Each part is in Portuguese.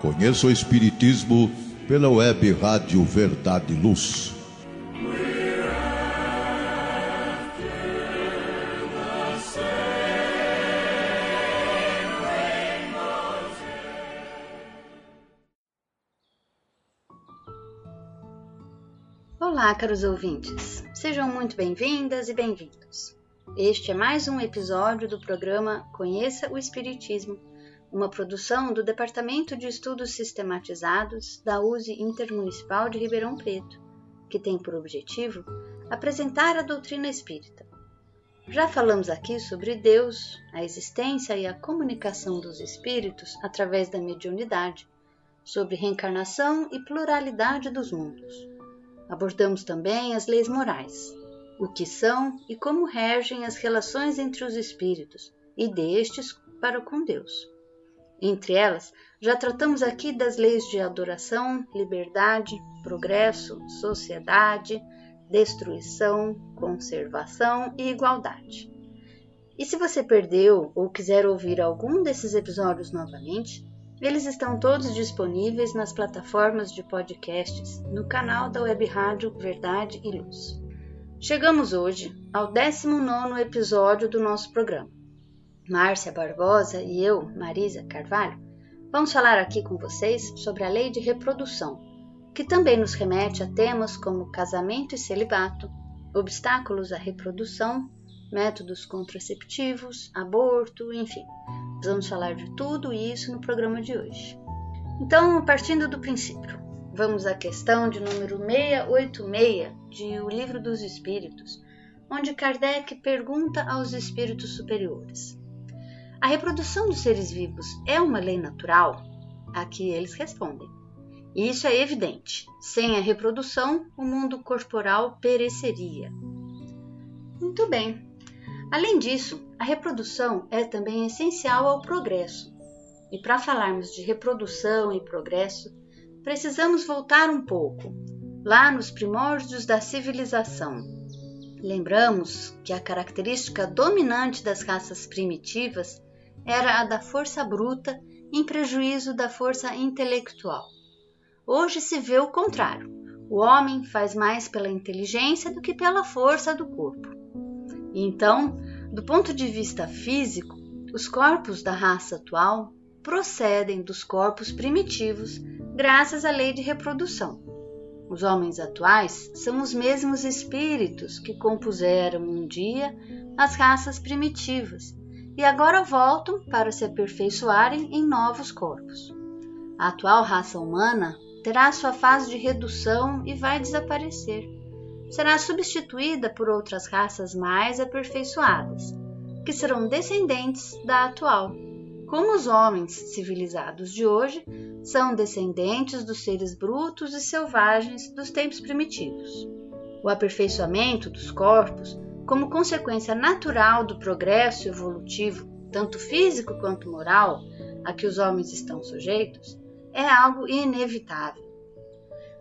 Conheça o Espiritismo pela web Rádio Verdade e Luz. Olá, caros ouvintes. Sejam muito bem-vindas e bem-vindos. Este é mais um episódio do programa Conheça o Espiritismo uma produção do Departamento de Estudos Sistematizados da USE Intermunicipal de Ribeirão Preto, que tem por objetivo apresentar a doutrina espírita. Já falamos aqui sobre Deus, a existência e a comunicação dos espíritos através da mediunidade, sobre reencarnação e pluralidade dos mundos. Abordamos também as leis morais, o que são e como regem as relações entre os espíritos e destes para com Deus. Entre elas, já tratamos aqui das leis de adoração, liberdade, progresso, sociedade, destruição, conservação e igualdade. E se você perdeu ou quiser ouvir algum desses episódios novamente, eles estão todos disponíveis nas plataformas de podcasts no canal da Web Rádio Verdade e Luz. Chegamos hoje ao 19 episódio do nosso programa. Márcia Barbosa e eu, Marisa Carvalho, vamos falar aqui com vocês sobre a lei de reprodução, que também nos remete a temas como casamento e celibato, obstáculos à reprodução, métodos contraceptivos, aborto, enfim. Vamos falar de tudo isso no programa de hoje. Então, partindo do princípio, vamos à questão de número 686 de O Livro dos Espíritos, onde Kardec pergunta aos espíritos superiores: a reprodução dos seres vivos é uma lei natural? Aqui eles respondem. Isso é evidente. Sem a reprodução, o mundo corporal pereceria. Muito bem. Além disso, a reprodução é também essencial ao progresso. E para falarmos de reprodução e progresso, precisamos voltar um pouco, lá nos primórdios da civilização. Lembramos que a característica dominante das raças primitivas era a da força bruta em prejuízo da força intelectual. Hoje se vê o contrário. O homem faz mais pela inteligência do que pela força do corpo. Então, do ponto de vista físico, os corpos da raça atual procedem dos corpos primitivos graças à lei de reprodução. Os homens atuais são os mesmos espíritos que compuseram um dia as raças primitivas e agora voltam para se aperfeiçoarem em novos corpos. A atual raça humana terá sua fase de redução e vai desaparecer. Será substituída por outras raças mais aperfeiçoadas, que serão descendentes da atual. Como os homens civilizados de hoje são descendentes dos seres brutos e selvagens dos tempos primitivos. O aperfeiçoamento dos corpos como consequência natural do progresso evolutivo, tanto físico quanto moral, a que os homens estão sujeitos, é algo inevitável.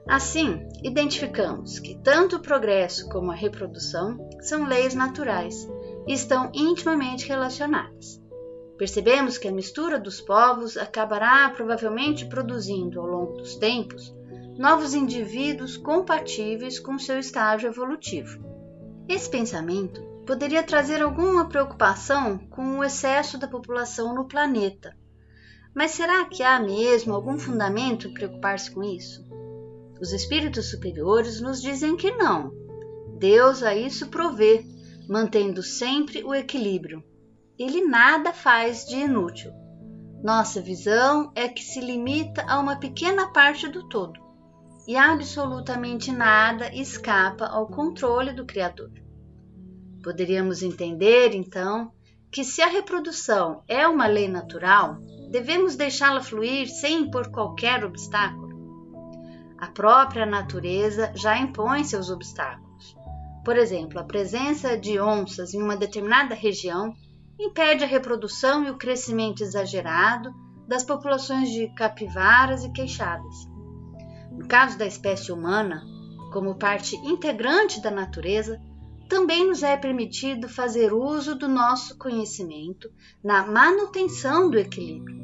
Assim, identificamos que tanto o progresso como a reprodução são leis naturais e estão intimamente relacionadas. Percebemos que a mistura dos povos acabará provavelmente produzindo, ao longo dos tempos, novos indivíduos compatíveis com seu estágio evolutivo. Esse pensamento poderia trazer alguma preocupação com o excesso da população no planeta. Mas será que há mesmo algum fundamento em preocupar-se com isso? Os espíritos superiores nos dizem que não. Deus a isso provê, mantendo sempre o equilíbrio. Ele nada faz de inútil. Nossa visão é que se limita a uma pequena parte do todo e absolutamente nada escapa ao controle do Criador. Poderíamos entender, então, que se a reprodução é uma lei natural, devemos deixá-la fluir sem impor qualquer obstáculo. A própria natureza já impõe seus obstáculos. Por exemplo, a presença de onças em uma determinada região impede a reprodução e o crescimento exagerado das populações de capivaras e queixadas. No caso da espécie humana, como parte integrante da natureza, também nos é permitido fazer uso do nosso conhecimento na manutenção do equilíbrio.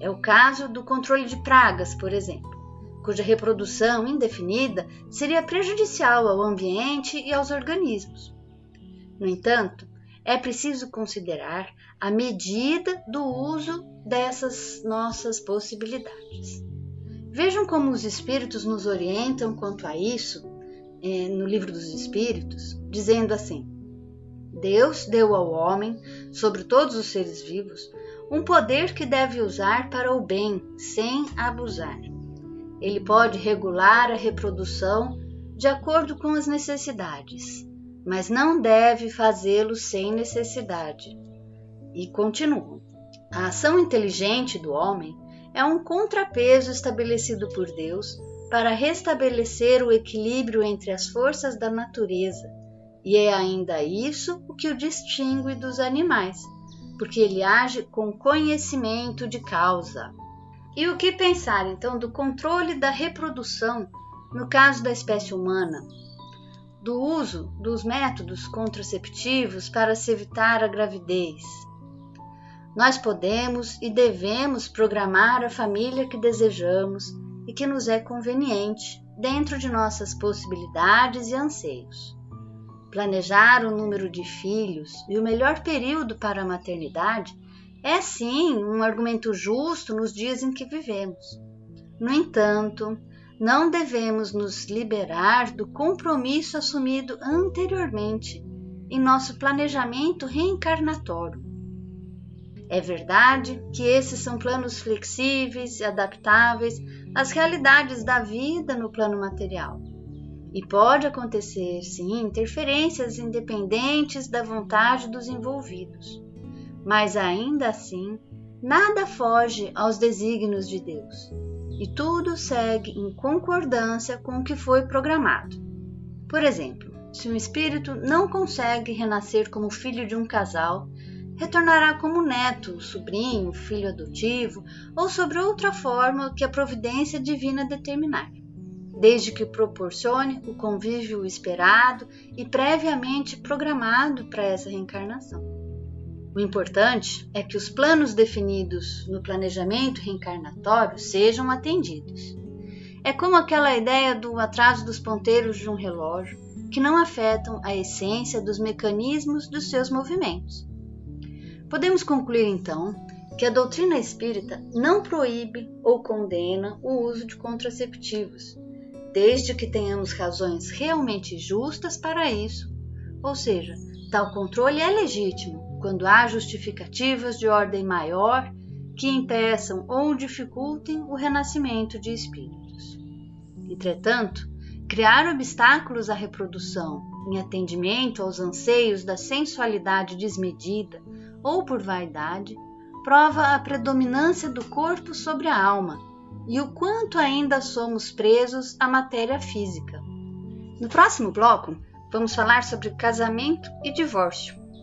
É o caso do controle de pragas, por exemplo, cuja reprodução indefinida seria prejudicial ao ambiente e aos organismos. No entanto, é preciso considerar a medida do uso dessas nossas possibilidades. Vejam como os Espíritos nos orientam quanto a isso eh, no Livro dos Espíritos, dizendo assim: Deus deu ao homem, sobre todos os seres vivos, um poder que deve usar para o bem, sem abusar. Ele pode regular a reprodução de acordo com as necessidades, mas não deve fazê-lo sem necessidade. E continua: a ação inteligente do homem é um contrapeso estabelecido por Deus para restabelecer o equilíbrio entre as forças da natureza, e é ainda isso o que o distingue dos animais, porque ele age com conhecimento de causa. E o que pensar então do controle da reprodução no caso da espécie humana? Do uso dos métodos contraceptivos para se evitar a gravidez, nós podemos e devemos programar a família que desejamos e que nos é conveniente, dentro de nossas possibilidades e anseios. Planejar o número de filhos e o melhor período para a maternidade é sim um argumento justo nos dias em que vivemos. No entanto, não devemos nos liberar do compromisso assumido anteriormente em nosso planejamento reencarnatório é verdade que esses são planos flexíveis e adaptáveis às realidades da vida no plano material. E pode acontecer, sim, interferências independentes da vontade dos envolvidos. Mas ainda assim, nada foge aos desígnios de Deus. E tudo segue em concordância com o que foi programado. Por exemplo, se um espírito não consegue renascer como filho de um casal, retornará como neto, sobrinho, filho adotivo ou sobre outra forma que a providência divina determinar, desde que proporcione o convívio esperado e previamente programado para essa reencarnação. O importante é que os planos definidos no planejamento reencarnatório sejam atendidos. É como aquela ideia do atraso dos ponteiros de um relógio, que não afetam a essência dos mecanismos dos seus movimentos Podemos concluir então que a doutrina espírita não proíbe ou condena o uso de contraceptivos, desde que tenhamos razões realmente justas para isso. Ou seja, tal controle é legítimo quando há justificativas de ordem maior que impeçam ou dificultem o renascimento de espíritos. Entretanto, criar obstáculos à reprodução em atendimento aos anseios da sensualidade desmedida ou por vaidade, prova a predominância do corpo sobre a alma e o quanto ainda somos presos à matéria física. No próximo bloco, vamos falar sobre casamento e divórcio.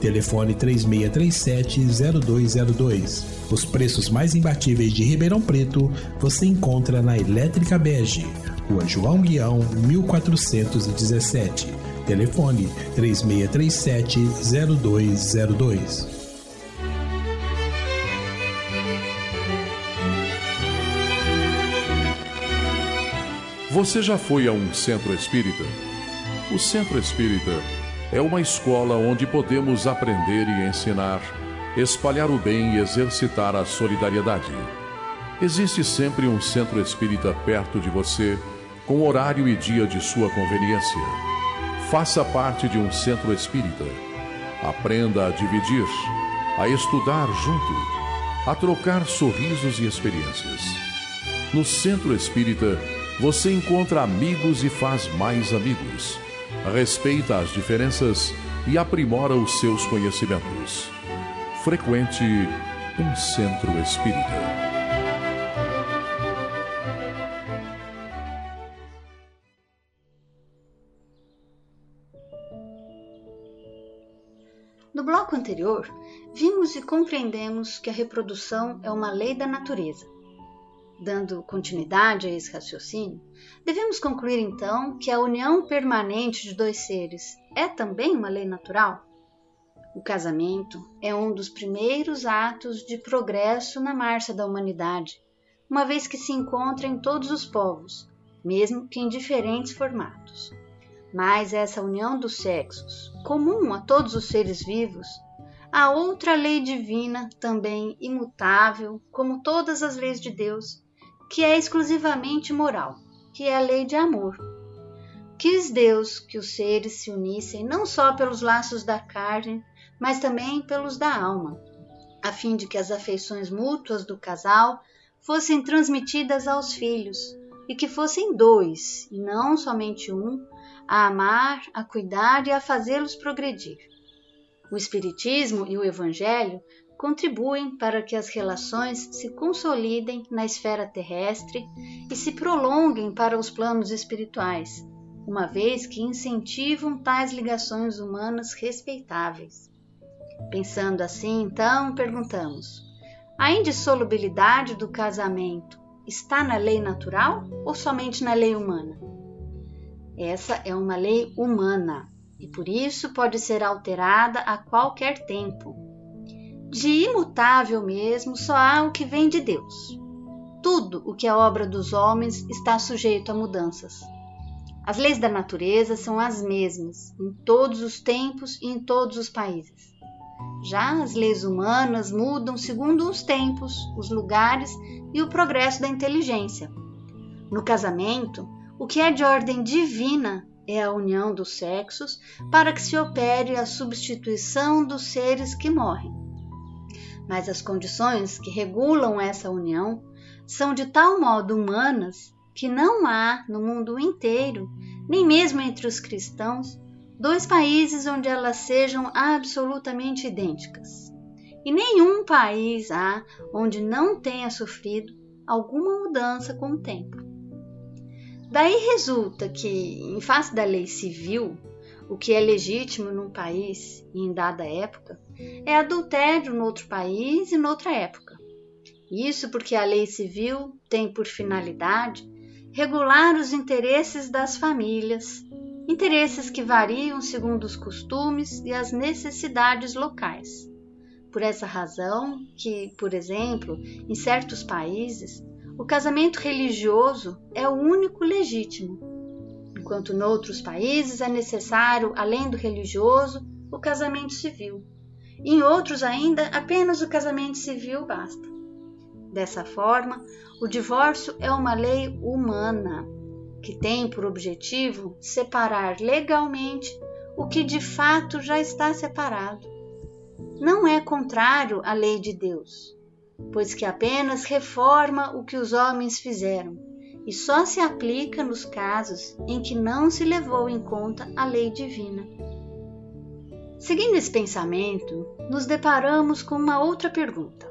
Telefone 3637-0202. Os preços mais imbatíveis de Ribeirão Preto você encontra na Elétrica Bege, Rua João Guião, 1417. Telefone 3637 0202. Você já foi a um centro espírita? O centro espírita é uma escola onde podemos aprender e ensinar, espalhar o bem e exercitar a solidariedade. Existe sempre um centro espírita perto de você, com horário e dia de sua conveniência. Faça parte de um centro espírita. Aprenda a dividir, a estudar junto, a trocar sorrisos e experiências. No centro espírita, você encontra amigos e faz mais amigos. Respeita as diferenças e aprimora os seus conhecimentos. Frequente um centro espírita. No bloco anterior, vimos e compreendemos que a reprodução é uma lei da natureza. Dando continuidade a esse raciocínio, devemos concluir então que a união permanente de dois seres é também uma lei natural? O casamento é um dos primeiros atos de progresso na marcha da humanidade, uma vez que se encontra em todos os povos, mesmo que em diferentes formatos. Mas essa união dos sexos, comum a todos os seres vivos, há outra lei divina, também imutável, como todas as leis de Deus, que é exclusivamente moral, que é a lei de amor. Quis Deus que os seres se unissem não só pelos laços da carne, mas também pelos da alma, a fim de que as afeições mútuas do casal fossem transmitidas aos filhos e que fossem dois, e não somente um, a amar, a cuidar e a fazê-los progredir. O Espiritismo e o Evangelho contribuem para que as relações se consolidem na esfera terrestre e se prolonguem para os planos espirituais, uma vez que incentivam tais ligações humanas respeitáveis. Pensando assim, então, perguntamos: a indissolubilidade do casamento está na lei natural ou somente na lei humana? Essa é uma lei humana e por isso pode ser alterada a qualquer tempo. De imutável mesmo só há o que vem de Deus. Tudo o que é obra dos homens está sujeito a mudanças. As leis da natureza são as mesmas em todos os tempos e em todos os países. Já as leis humanas mudam segundo os tempos, os lugares e o progresso da inteligência. No casamento, o que é de ordem divina é a união dos sexos para que se opere a substituição dos seres que morrem. Mas as condições que regulam essa união são de tal modo humanas que não há no mundo inteiro, nem mesmo entre os cristãos, dois países onde elas sejam absolutamente idênticas. E nenhum país há onde não tenha sofrido alguma mudança com o tempo. Daí resulta que, em face da lei civil, o que é legítimo num país e em dada época é adultério no outro país e noutra época. Isso porque a lei civil tem por finalidade regular os interesses das famílias, interesses que variam segundo os costumes e as necessidades locais. Por essa razão que, por exemplo, em certos países, o casamento religioso é o único legítimo, enquanto noutros países é necessário, além do religioso, o casamento civil. Em outros ainda, apenas o casamento civil basta. Dessa forma, o divórcio é uma lei humana que tem por objetivo separar legalmente o que de fato já está separado. Não é contrário à lei de Deus, pois que apenas reforma o que os homens fizeram e só se aplica nos casos em que não se levou em conta a lei divina. Seguindo esse pensamento, nos deparamos com uma outra pergunta.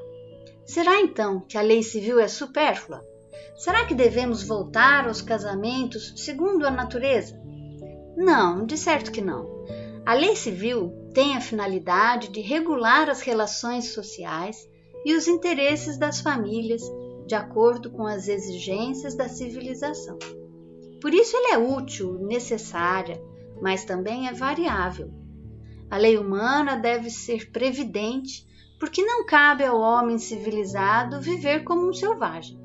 Será então que a lei civil é supérflua? Será que devemos voltar aos casamentos segundo a natureza? Não, de certo que não. A lei civil tem a finalidade de regular as relações sociais e os interesses das famílias de acordo com as exigências da civilização. Por isso, ele é útil, necessária, mas também é variável. A lei humana deve ser previdente, porque não cabe ao homem civilizado viver como um selvagem.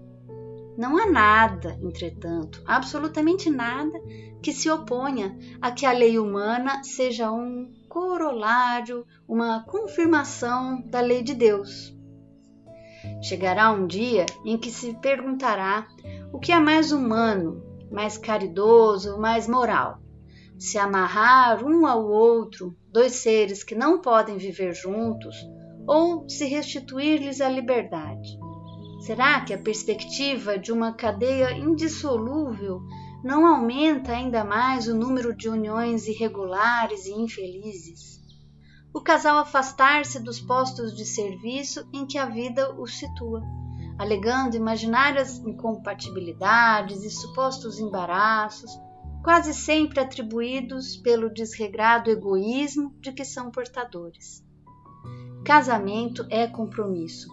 Não há nada, entretanto, absolutamente nada, que se oponha a que a lei humana seja um corolário, uma confirmação da lei de Deus. Chegará um dia em que se perguntará o que é mais humano, mais caridoso, mais moral. Se amarrar um ao outro dois seres que não podem viver juntos, ou se restituir-lhes a liberdade. Será que a perspectiva de uma cadeia indissolúvel não aumenta ainda mais o número de uniões irregulares e infelizes? O casal afastar-se dos postos de serviço em que a vida os situa, alegando imaginárias incompatibilidades e supostos embaraços, quase sempre atribuídos pelo desregrado egoísmo de que são portadores. Casamento é compromisso,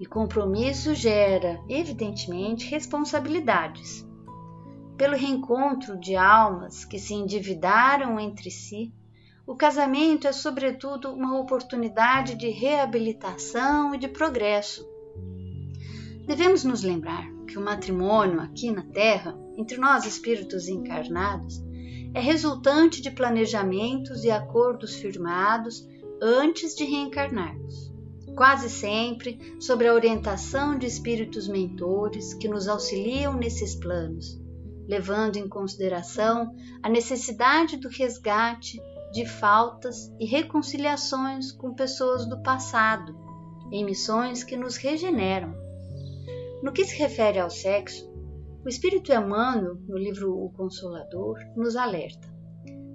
e compromisso gera, evidentemente, responsabilidades. Pelo reencontro de almas que se endividaram entre si, o casamento é, sobretudo, uma oportunidade de reabilitação e de progresso. Devemos nos lembrar que o matrimônio aqui na Terra, entre nós espíritos encarnados, é resultante de planejamentos e acordos firmados antes de reencarnarmos. Quase sempre sob a orientação de espíritos mentores que nos auxiliam nesses planos, levando em consideração a necessidade do resgate de faltas e reconciliações com pessoas do passado, em missões que nos regeneram. No que se refere ao sexo, o Espírito Emmanuel, no livro O Consolador, nos alerta.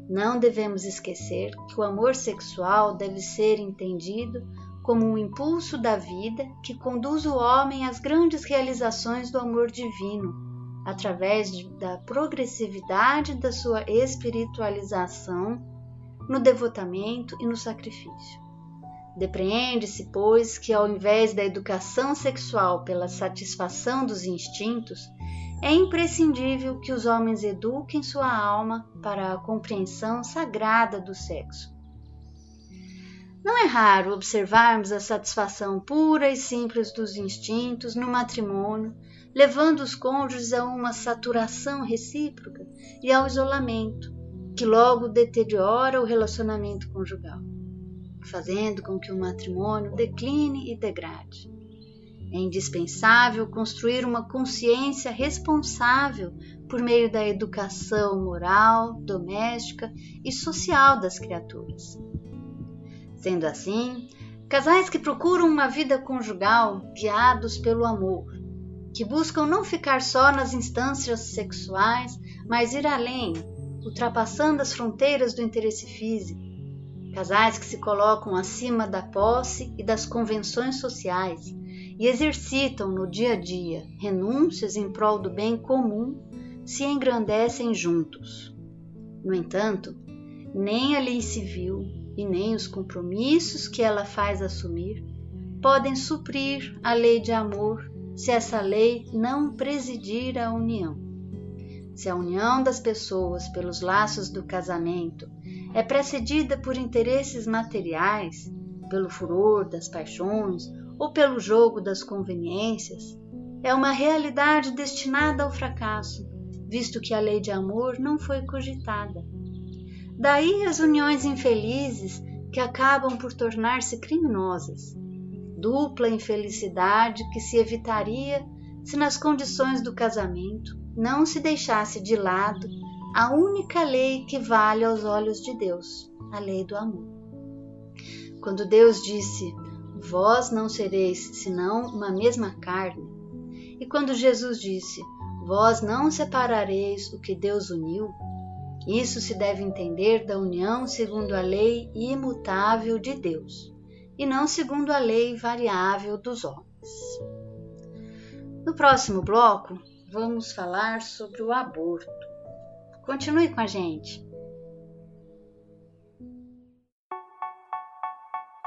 Não devemos esquecer que o amor sexual deve ser entendido como um impulso da vida que conduz o homem às grandes realizações do amor divino, através de, da progressividade da sua espiritualização no devotamento e no sacrifício. Depreende-se, pois, que ao invés da educação sexual pela satisfação dos instintos, é imprescindível que os homens eduquem sua alma para a compreensão sagrada do sexo. Não é raro observarmos a satisfação pura e simples dos instintos no matrimônio, levando os cônjuges a uma saturação recíproca e ao isolamento, que logo deteriora o relacionamento conjugal, fazendo com que o matrimônio decline e degrade. É indispensável construir uma consciência responsável por meio da educação moral, doméstica e social das criaturas. Sendo assim, casais que procuram uma vida conjugal guiados pelo amor, que buscam não ficar só nas instâncias sexuais, mas ir além, ultrapassando as fronteiras do interesse físico. Casais que se colocam acima da posse e das convenções sociais e exercitam no dia a dia renúncias em prol do bem comum se engrandecem juntos. No entanto, nem a lei civil e nem os compromissos que ela faz assumir podem suprir a lei de amor se essa lei não presidir a união. Se a união das pessoas pelos laços do casamento é precedida por interesses materiais, pelo furor das paixões ou pelo jogo das conveniências, é uma realidade destinada ao fracasso, visto que a lei de amor não foi cogitada. Daí as uniões infelizes que acabam por tornar-se criminosas. Dupla infelicidade que se evitaria se nas condições do casamento não se deixasse de lado a única lei que vale aos olhos de Deus, a lei do amor. Quando Deus disse: Vós não sereis senão uma mesma carne, e quando Jesus disse: Vós não separareis o que Deus uniu, isso se deve entender da união segundo a lei imutável de Deus, e não segundo a lei variável dos homens. No próximo bloco, vamos falar sobre o aborto. Continue com a gente.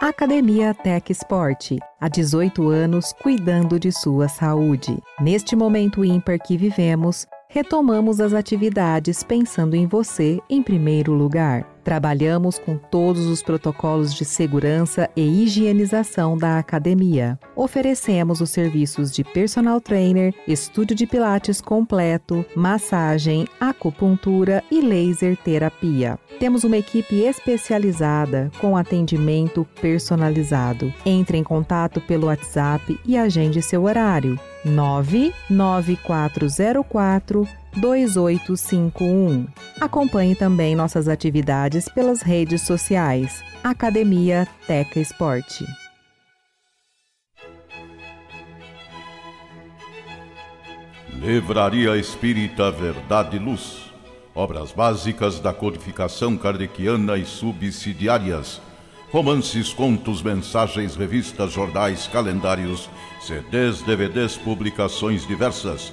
Academia Tech Sport, há 18 anos cuidando de sua saúde. Neste momento ímpar que vivemos, retomamos as atividades pensando em você em primeiro lugar. Trabalhamos com todos os protocolos de segurança e higienização da academia. Oferecemos os serviços de personal trainer, estúdio de pilates completo, massagem, acupuntura e laser terapia. Temos uma equipe especializada com atendimento personalizado. Entre em contato pelo WhatsApp e agende seu horário. 99404 2851. Acompanhe também nossas atividades pelas redes sociais. Academia Teca Esporte. Livraria Espírita Verdade e Luz. Obras básicas da codificação kardeciana e subsidiárias romances, contos, mensagens, revistas, jornais, calendários, CDs, DVDs, publicações diversas.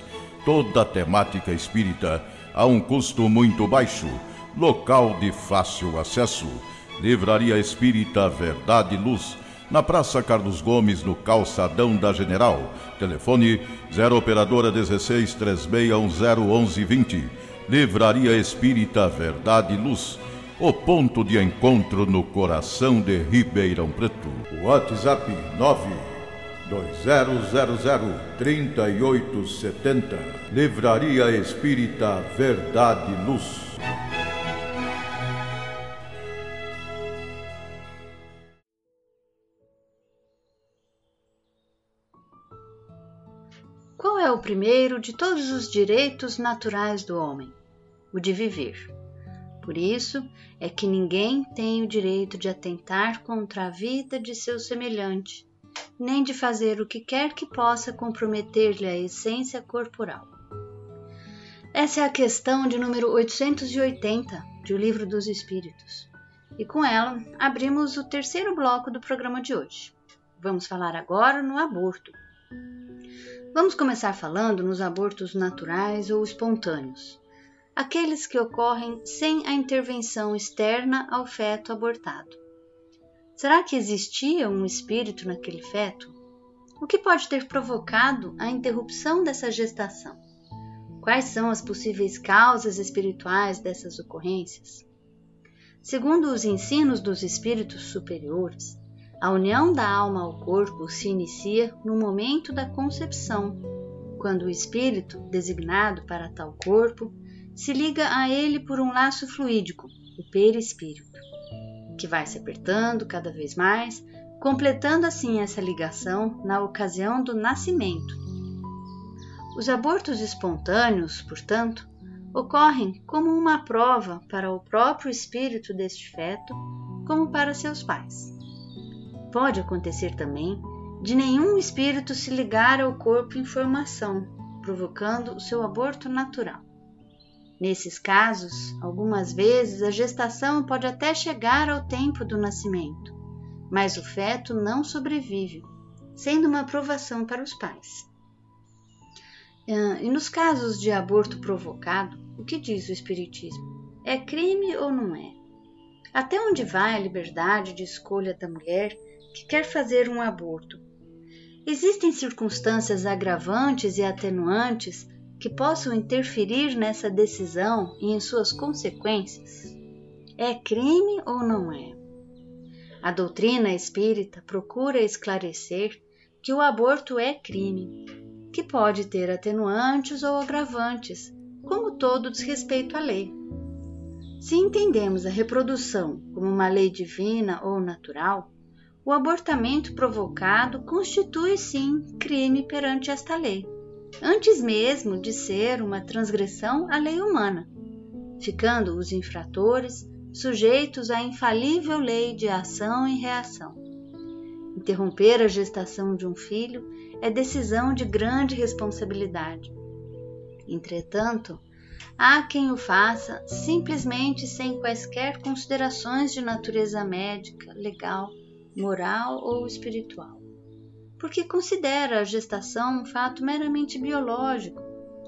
Toda a temática espírita a um custo muito baixo. Local de fácil acesso. Livraria Espírita Verdade e Luz. Na Praça Carlos Gomes, no Calçadão da General. Telefone 0 Operadora 16 3610 1120. Livraria Espírita Verdade e Luz o ponto de encontro no coração de Ribeirão Preto. WhatsApp 920003870. Livraria Espírita Verdade Luz. Qual é o primeiro de todos os direitos naturais do homem? O de viver. Por isso é que ninguém tem o direito de atentar contra a vida de seu semelhante, nem de fazer o que quer que possa comprometer-lhe a essência corporal. Essa é a questão de número 880 de O Livro dos Espíritos. E com ela abrimos o terceiro bloco do programa de hoje. Vamos falar agora no aborto. Vamos começar falando nos abortos naturais ou espontâneos aqueles que ocorrem sem a intervenção externa ao feto abortado. Será que existia um espírito naquele feto? O que pode ter provocado a interrupção dessa gestação? Quais são as possíveis causas espirituais dessas ocorrências? Segundo os ensinos dos espíritos superiores, a união da alma ao corpo se inicia no momento da concepção, quando o espírito, designado para tal corpo, se liga a ele por um laço fluídico, o perispírito, que vai se apertando cada vez mais, completando assim essa ligação na ocasião do nascimento. Os abortos espontâneos, portanto, ocorrem como uma prova para o próprio espírito deste feto, como para seus pais. Pode acontecer também de nenhum espírito se ligar ao corpo em formação, provocando o seu aborto natural. Nesses casos, algumas vezes a gestação pode até chegar ao tempo do nascimento, mas o feto não sobrevive, sendo uma provação para os pais. E nos casos de aborto provocado, o que diz o Espiritismo? É crime ou não é? Até onde vai a liberdade de escolha da mulher que quer fazer um aborto? Existem circunstâncias agravantes e atenuantes que possam interferir nessa decisão e em suas consequências? É crime ou não é? A doutrina espírita procura esclarecer que o aborto é crime, que pode ter atenuantes ou agravantes, como todo desrespeito à lei. Se entendemos a reprodução como uma lei divina ou natural, o abortamento provocado constitui sim crime perante esta lei antes mesmo de ser uma transgressão à lei humana, ficando os infratores sujeitos à infalível lei de ação e reação. Interromper a gestação de um filho é decisão de grande responsabilidade. Entretanto, há quem o faça simplesmente sem quaisquer considerações de natureza médica, legal, moral ou espiritual porque considera a gestação um fato meramente biológico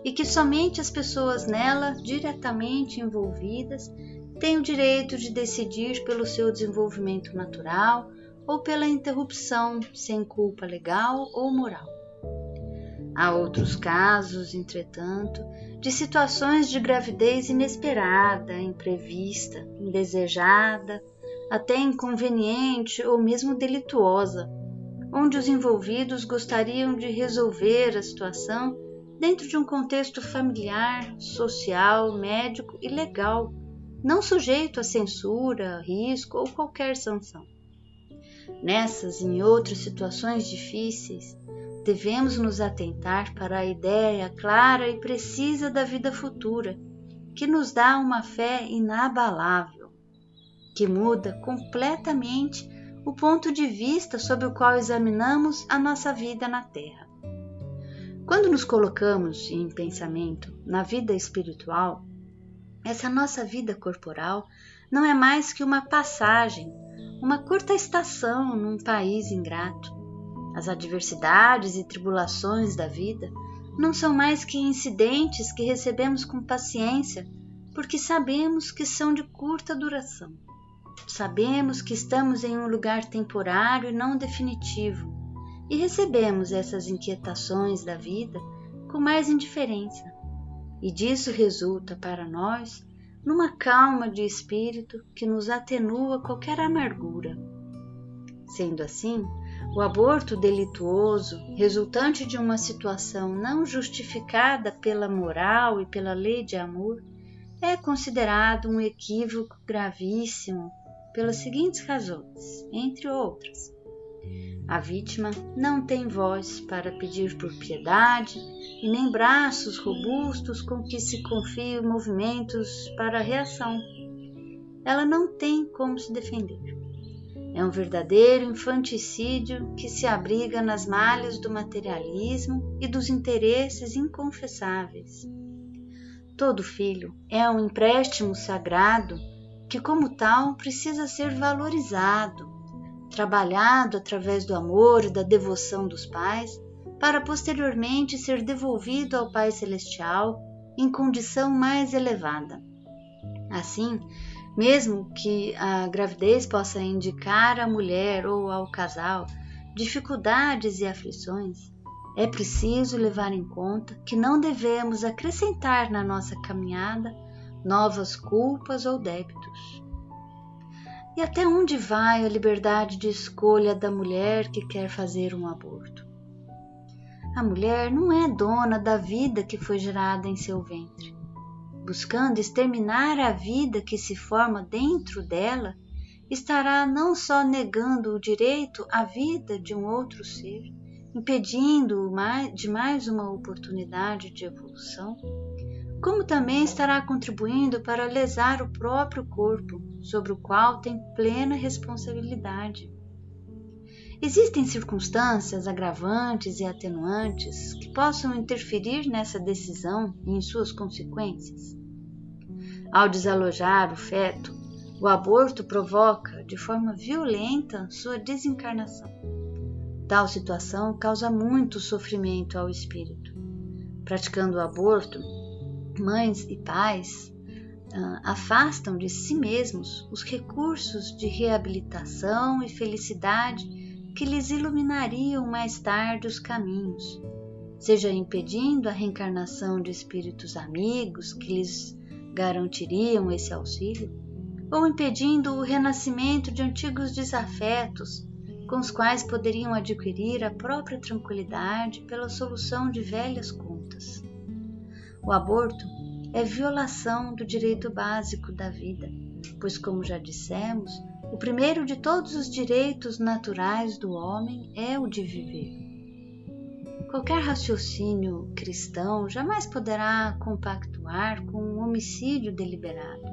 e que somente as pessoas nela diretamente envolvidas têm o direito de decidir pelo seu desenvolvimento natural ou pela interrupção sem culpa legal ou moral. Há outros casos, entretanto, de situações de gravidez inesperada, imprevista, indesejada, até inconveniente ou mesmo delituosa onde os envolvidos gostariam de resolver a situação dentro de um contexto familiar, social, médico e legal, não sujeito a censura, risco ou qualquer sanção. Nessas e em outras situações difíceis, devemos nos atentar para a ideia clara e precisa da vida futura, que nos dá uma fé inabalável, que muda completamente o ponto de vista sob o qual examinamos a nossa vida na Terra. Quando nos colocamos em pensamento na vida espiritual, essa nossa vida corporal não é mais que uma passagem uma curta estação num país ingrato. As adversidades e tribulações da vida não são mais que incidentes que recebemos com paciência, porque sabemos que são de curta duração. Sabemos que estamos em um lugar temporário e não definitivo, e recebemos essas inquietações da vida com mais indiferença. E disso resulta para nós numa calma de espírito que nos atenua qualquer amargura. Sendo assim, o aborto delituoso, resultante de uma situação não justificada pela moral e pela lei de amor, é considerado um equívoco gravíssimo pelas seguintes razões, entre outras. A vítima não tem voz para pedir por piedade e nem braços robustos com que se confie movimentos para a reação. Ela não tem como se defender. É um verdadeiro infanticídio que se abriga nas malhas do materialismo e dos interesses inconfessáveis. Todo filho é um empréstimo sagrado que, como tal, precisa ser valorizado, trabalhado através do amor e da devoção dos pais, para posteriormente ser devolvido ao Pai Celestial em condição mais elevada. Assim, mesmo que a gravidez possa indicar à mulher ou ao casal dificuldades e aflições, é preciso levar em conta que não devemos acrescentar na nossa caminhada novas culpas ou débitos. E até onde vai a liberdade de escolha da mulher que quer fazer um aborto? A mulher não é dona da vida que foi gerada em seu ventre buscando exterminar a vida que se forma dentro dela, estará não só negando o direito à vida de um outro ser, impedindo-o de mais uma oportunidade de evolução, como também estará contribuindo para lesar o próprio corpo, sobre o qual tem plena responsabilidade. Existem circunstâncias agravantes e atenuantes que possam interferir nessa decisão e em suas consequências. Ao desalojar o feto, o aborto provoca de forma violenta sua desencarnação. Tal situação causa muito sofrimento ao espírito. Praticando o aborto, mães e pais uh, afastam de si mesmos os recursos de reabilitação e felicidade que lhes iluminariam mais tarde os caminhos, seja impedindo a reencarnação de espíritos amigos que lhes garantiriam esse auxílio, ou impedindo o renascimento de antigos desafetos com os quais poderiam adquirir a própria tranquilidade pela solução de velhas contas. O aborto é violação do direito básico da vida, pois, como já dissemos, o primeiro de todos os direitos naturais do homem é o de viver. Qualquer raciocínio cristão jamais poderá compactuar com um homicídio deliberado.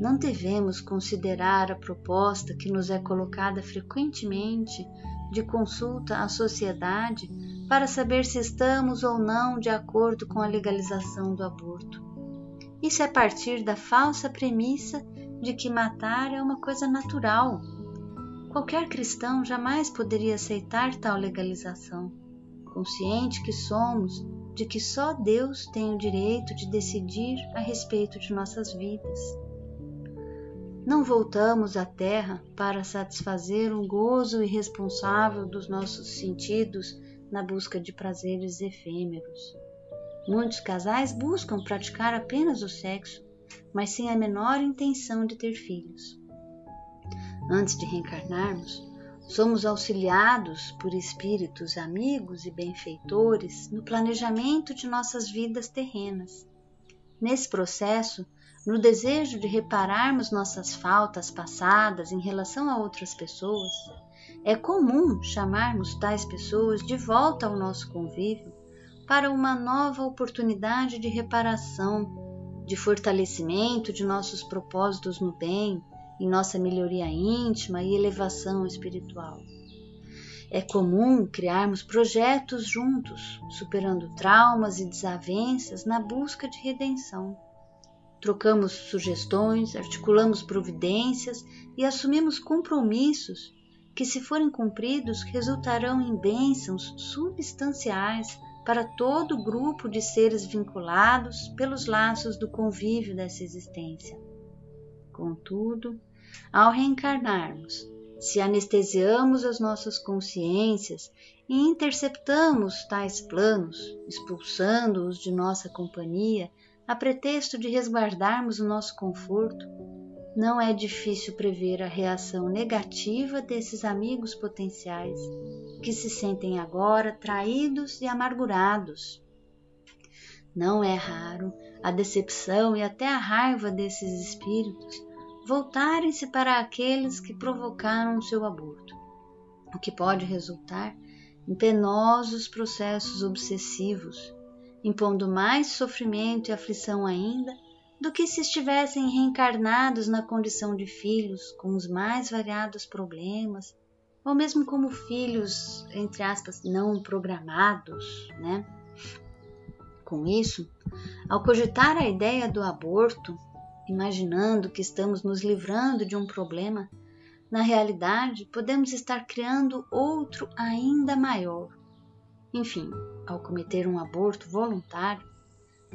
Não devemos considerar a proposta que nos é colocada frequentemente de consulta à sociedade para saber se estamos ou não de acordo com a legalização do aborto. Isso é partir da falsa premissa de que matar é uma coisa natural. Qualquer cristão jamais poderia aceitar tal legalização, consciente que somos de que só Deus tem o direito de decidir a respeito de nossas vidas. Não voltamos à Terra para satisfazer um gozo irresponsável dos nossos sentidos na busca de prazeres efêmeros. Muitos casais buscam praticar apenas o sexo mas sem a menor intenção de ter filhos. Antes de reencarnarmos, somos auxiliados por espíritos amigos e benfeitores no planejamento de nossas vidas terrenas. Nesse processo, no desejo de repararmos nossas faltas passadas em relação a outras pessoas, é comum chamarmos tais pessoas de volta ao nosso convívio para uma nova oportunidade de reparação de fortalecimento de nossos propósitos no bem, em nossa melhoria íntima e elevação espiritual. É comum criarmos projetos juntos, superando traumas e desavenças na busca de redenção. trocamos sugestões, articulamos providências e assumimos compromissos que, se forem cumpridos, resultarão em bênçãos substanciais para todo o grupo de seres vinculados pelos laços do convívio dessa existência. Contudo, ao reencarnarmos, se anestesiamos as nossas consciências e interceptamos tais planos, expulsando-os de nossa companhia a pretexto de resguardarmos o nosso conforto, não é difícil prever a reação negativa desses amigos potenciais que se sentem agora traídos e amargurados. Não é raro a decepção e até a raiva desses espíritos voltarem-se para aqueles que provocaram o seu aborto, o que pode resultar em penosos processos obsessivos, impondo mais sofrimento e aflição ainda do que se estivessem reencarnados na condição de filhos com os mais variados problemas, ou mesmo como filhos, entre aspas, não programados, né? Com isso, ao cogitar a ideia do aborto, imaginando que estamos nos livrando de um problema, na realidade podemos estar criando outro ainda maior. Enfim, ao cometer um aborto voluntário,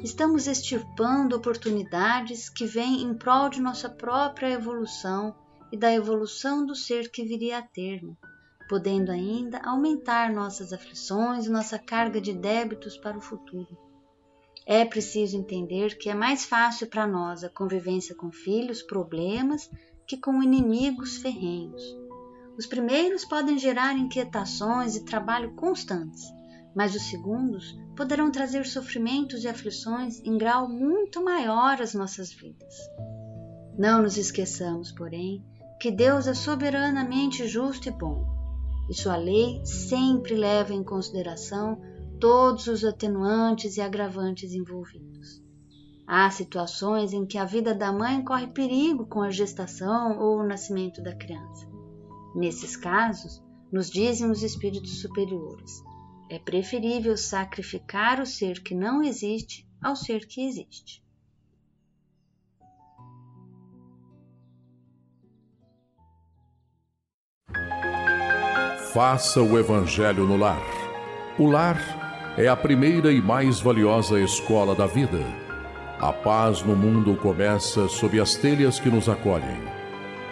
estamos extirpando oportunidades que vêm em prol de nossa própria evolução e da evolução do ser que viria a termo, podendo ainda aumentar nossas aflições e nossa carga de débitos para o futuro. É preciso entender que é mais fácil para nós a convivência com filhos, problemas, que com inimigos ferrenhos. Os primeiros podem gerar inquietações e trabalho constantes, mas os segundos poderão trazer sofrimentos e aflições em grau muito maior às nossas vidas. Não nos esqueçamos, porém, que Deus é soberanamente justo e bom, e sua lei sempre leva em consideração todos os atenuantes e agravantes envolvidos. Há situações em que a vida da mãe corre perigo com a gestação ou o nascimento da criança. Nesses casos, nos dizem os espíritos superiores, é preferível sacrificar o ser que não existe ao ser que existe. Faça o Evangelho no lar. O lar é a primeira e mais valiosa escola da vida. A paz no mundo começa sob as telhas que nos acolhem.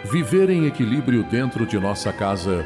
Viver em equilíbrio dentro de nossa casa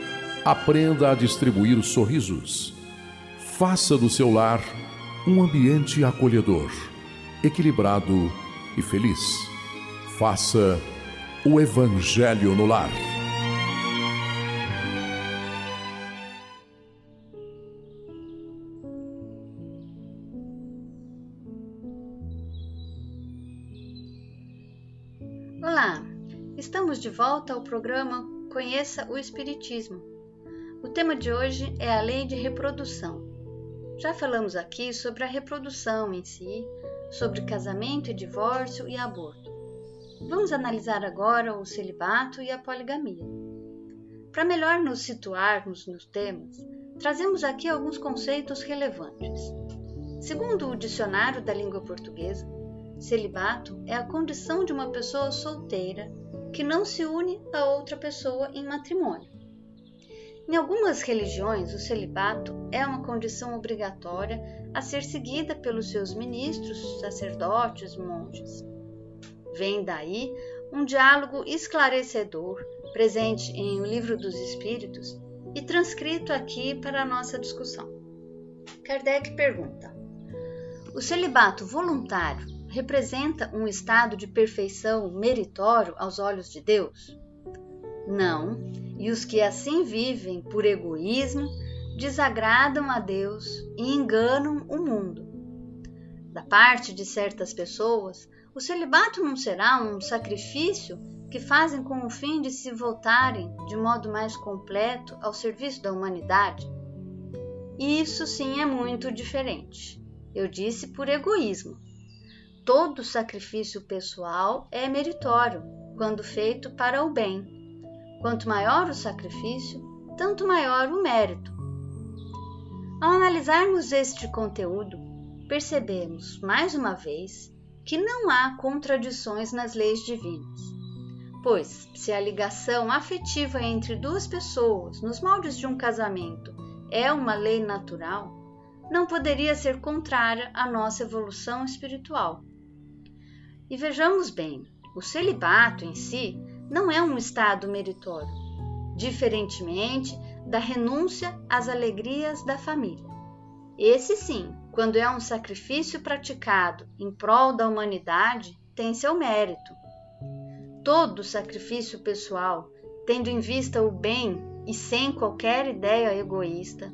Aprenda a distribuir sorrisos. Faça do seu lar um ambiente acolhedor, equilibrado e feliz. Faça o Evangelho no lar. Olá, estamos de volta ao programa Conheça o Espiritismo o tema de hoje é a lei de reprodução. Já falamos aqui sobre a reprodução em si, sobre casamento e divórcio e aborto. Vamos analisar agora o celibato e a poligamia. Para melhor nos situarmos nos temas, trazemos aqui alguns conceitos relevantes. Segundo o Dicionário da Língua Portuguesa, celibato é a condição de uma pessoa solteira que não se une a outra pessoa em matrimônio. Em algumas religiões, o celibato é uma condição obrigatória a ser seguida pelos seus ministros, sacerdotes, monges. Vem daí um diálogo esclarecedor presente em O Livro dos Espíritos e transcrito aqui para a nossa discussão. Kardec pergunta: O celibato voluntário representa um estado de perfeição meritório aos olhos de Deus? Não, e os que assim vivem por egoísmo desagradam a Deus e enganam o mundo. Da parte de certas pessoas, O celibato não será um sacrifício que fazem com o fim de se voltarem de modo mais completo ao serviço da humanidade? Isso sim é muito diferente. Eu disse por egoísmo. Todo sacrifício pessoal é meritório quando feito para o bem. Quanto maior o sacrifício, tanto maior o mérito. Ao analisarmos este conteúdo, percebemos, mais uma vez, que não há contradições nas leis divinas. Pois, se a ligação afetiva entre duas pessoas, nos moldes de um casamento, é uma lei natural, não poderia ser contrária à nossa evolução espiritual. E vejamos bem, o celibato em si não é um estado meritório, diferentemente da renúncia às alegrias da família. Esse sim, quando é um sacrifício praticado em prol da humanidade, tem seu mérito. Todo sacrifício pessoal, tendo em vista o bem e sem qualquer ideia egoísta,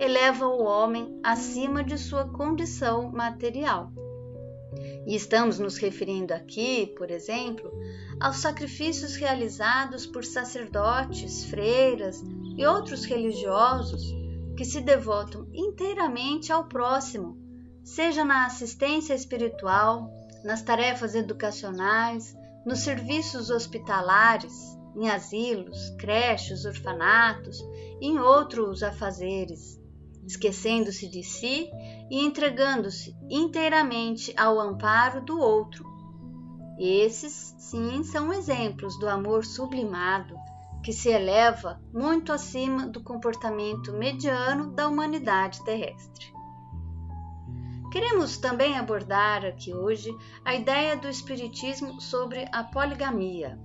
eleva o homem acima de sua condição material. E estamos nos referindo aqui, por exemplo, aos sacrifícios realizados por sacerdotes, freiras e outros religiosos que se devotam inteiramente ao próximo, seja na assistência espiritual, nas tarefas educacionais, nos serviços hospitalares, em asilos, creches, orfanatos e em outros afazeres, esquecendo-se de si e entregando-se inteiramente ao amparo do outro. Esses, sim, são exemplos do amor sublimado que se eleva muito acima do comportamento mediano da humanidade terrestre. Queremos também abordar aqui hoje a ideia do Espiritismo sobre a poligamia.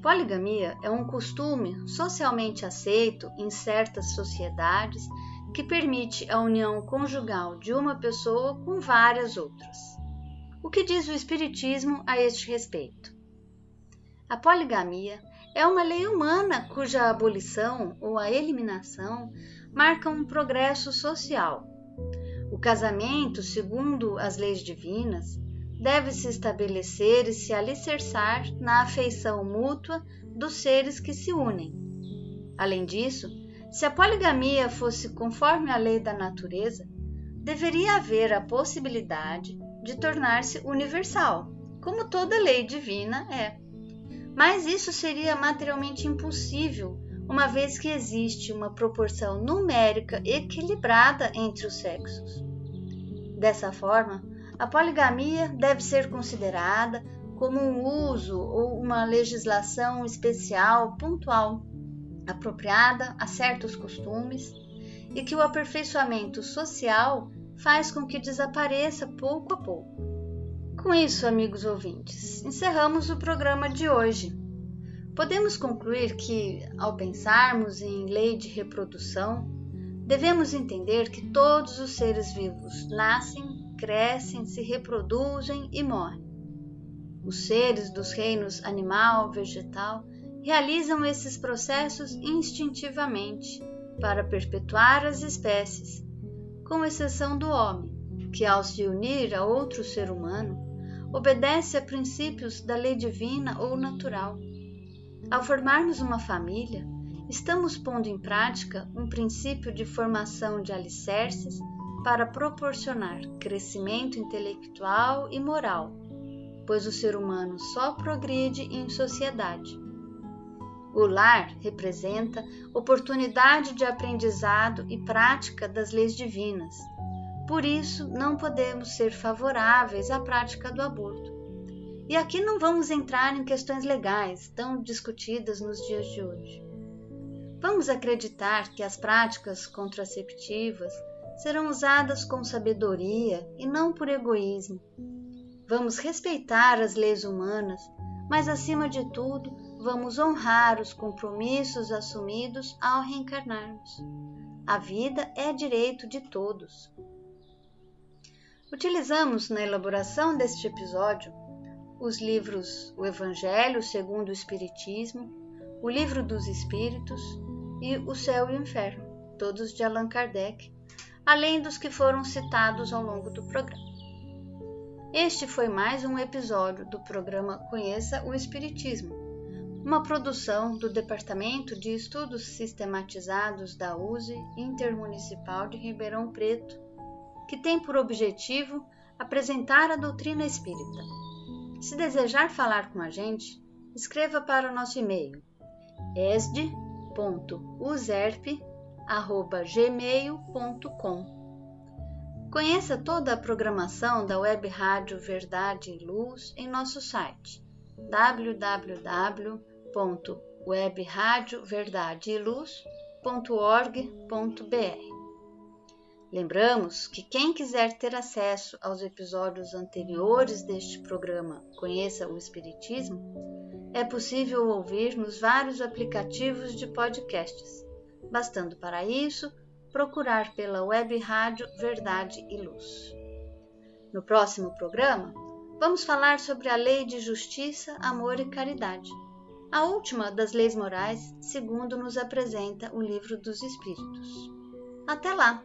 Poligamia é um costume socialmente aceito em certas sociedades que permite a união conjugal de uma pessoa com várias outras. O que diz o Espiritismo a este respeito? A poligamia é uma lei humana cuja abolição ou a eliminação marca um progresso social. O casamento, segundo as leis divinas, deve se estabelecer e se alicerçar na afeição mútua dos seres que se unem. Além disso, se a poligamia fosse conforme a lei da natureza, deveria haver a possibilidade de tornar-se universal, como toda lei divina é. Mas isso seria materialmente impossível, uma vez que existe uma proporção numérica equilibrada entre os sexos. Dessa forma, a poligamia deve ser considerada como um uso ou uma legislação especial pontual apropriada a certos costumes e que o aperfeiçoamento social faz com que desapareça pouco a pouco. Com isso, amigos ouvintes, encerramos o programa de hoje. Podemos concluir que, ao pensarmos em lei de reprodução, devemos entender que todos os seres vivos nascem, crescem, se reproduzem e morrem. Os seres dos reinos animal, vegetal realizam esses processos instintivamente para perpetuar as espécies, com exceção do homem, que, ao se unir a outro ser humano, obedece a princípios da lei divina ou natural. Ao formarmos uma família, estamos pondo em prática um princípio de formação de alicerces para proporcionar crescimento intelectual e moral, pois o ser humano só progride em sociedade. O lar representa oportunidade de aprendizado e prática das leis divinas. Por isso, não podemos ser favoráveis à prática do aborto. E aqui não vamos entrar em questões legais tão discutidas nos dias de hoje. Vamos acreditar que as práticas contraceptivas serão usadas com sabedoria e não por egoísmo. Vamos respeitar as leis humanas, mas acima de tudo, vamos honrar os compromissos assumidos ao reencarnarmos. A vida é direito de todos. Utilizamos na elaboração deste episódio os livros O Evangelho segundo o Espiritismo, O Livro dos Espíritos e O Céu e o Inferno, todos de Allan Kardec, além dos que foram citados ao longo do programa. Este foi mais um episódio do programa Conheça o Espiritismo, uma produção do Departamento de Estudos Sistematizados da USE Intermunicipal de Ribeirão Preto, que tem por objetivo apresentar a doutrina espírita. Se desejar falar com a gente, escreva para o nosso e-mail esd.userp.gmail.com Conheça toda a programação da Web Rádio Verdade e Luz em nosso site www.webradioverdadeeluz.org.br. Lembramos que quem quiser ter acesso aos episódios anteriores deste programa Conheça o Espiritismo, é possível ouvir nos vários aplicativos de podcasts, bastando para isso procurar pela web rádio Verdade e Luz. No próximo programa, vamos falar sobre a lei de justiça, amor e caridade, a última das leis morais, segundo nos apresenta o Livro dos Espíritos. Até lá!